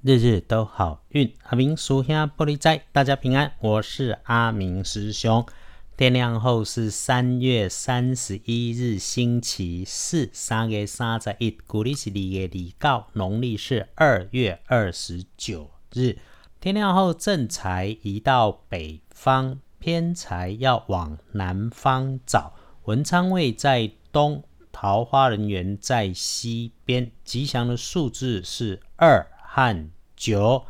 日日都好运。阿明属下玻璃斋，大家平安。我是阿明师兄。天亮后是三月三十一日，星期四。三月三十一，古历是二月二九，农历是二月二十九日。天亮后正财移到北方，偏财要往南方找。文昌位在东，桃花人缘在西边。吉祥的数字是二和。九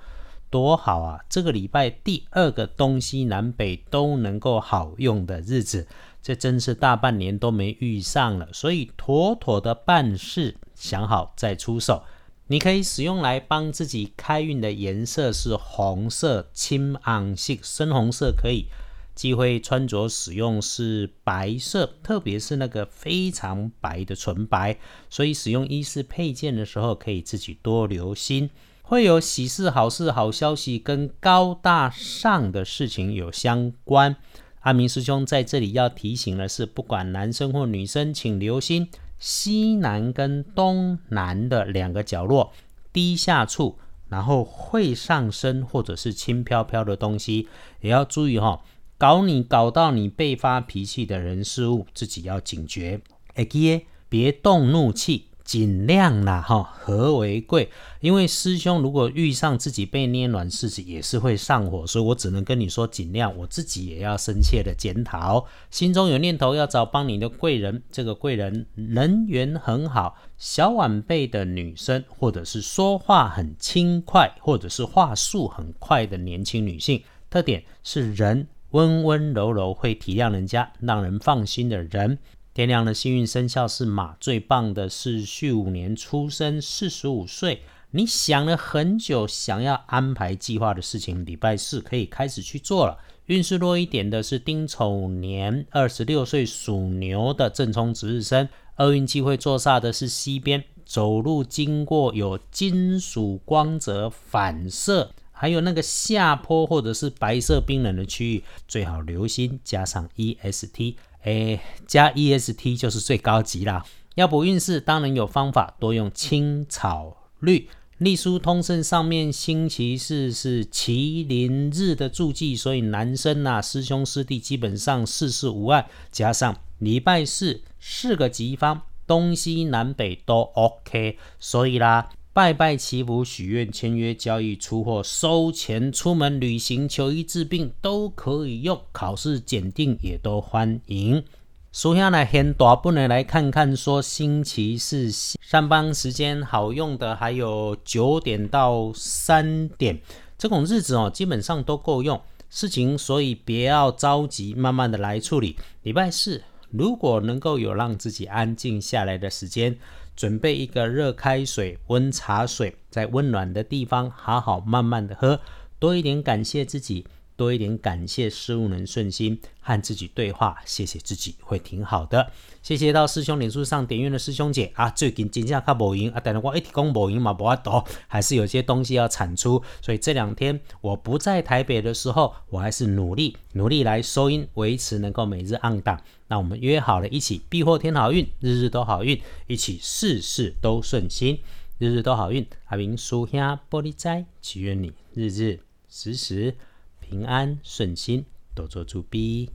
多好啊！这个礼拜第二个东西南北都能够好用的日子，这真是大半年都没遇上了，所以妥妥的办事，想好再出手。你可以使用来帮自己开运的颜色是红色、青昂色、深红色可以。机会穿着使用是白色，特别是那个非常白的纯白。所以使用衣饰配件的时候，可以自己多留心。会有喜事、好事、好消息，跟高大上的事情有相关。阿明师兄在这里要提醒的是，不管男生或女生，请留心西南跟东南的两个角落低下处，然后会上升或者是轻飘飘的东西，也要注意哈。搞你搞到你被发脾气的人事物，自己要警觉。哎耶，别动怒气。尽量啦，哈，和为贵。因为师兄如果遇上自己被捏软柿子，也是会上火，所以我只能跟你说，尽量。我自己也要深切的检讨，心中有念头要找帮你的贵人，这个贵人人缘很好，小晚辈的女生，或者是说话很轻快，或者是话术很快的年轻女性，特点是人温温柔柔，会体谅人家，让人放心的人。天亮的幸运生肖是马，最棒的是戌五年出生，四十五岁。你想了很久，想要安排计划的事情，礼拜四可以开始去做了。运势弱一点的是丁丑年，二十六岁属牛的正冲值日生。厄运机会坐煞的是西边，走路经过有金属光泽反射，还有那个下坡或者是白色冰冷的区域，最好留心加上 EST。诶，加 E S T 就是最高级啦。要补运势，当然有方法，多用青草绿。隶书通胜上面星期四是麒麟日的注记，所以男生呐，师兄师弟基本上事事无碍。加上礼拜四四个吉方，东西南北都 OK，所以啦。拜拜祈福、许愿、签约、交易、出货、收钱、出门旅行、求医治病都可以用。考试检定也都欢迎。属下来先大不能来看看，说星期四上班时间好用的，还有九点到三点这种日子哦，基本上都够用。事情所以别要着急，慢慢的来处理。礼拜四如果能够有让自己安静下来的时间。准备一个热开水、温茶水，在温暖的地方好好慢慢的喝，多一点感谢自己，多一点感谢事物能顺心，和自己对话，谢谢自己会挺好的。谢谢到师兄脸书上点阅的师兄姐啊，最近金价卡无赢啊，但是我一提供无赢嘛，无法多，还是有些东西要产出，所以这两天我不在台北的时候，我还是努力努力来收音，维持能够每日按档。那我们约好了一起必获天好运，日日都好运，一起事事都顺心，日日都好运。阿明书下玻璃斋，祈愿你日日时时平安顺心，多做主逼。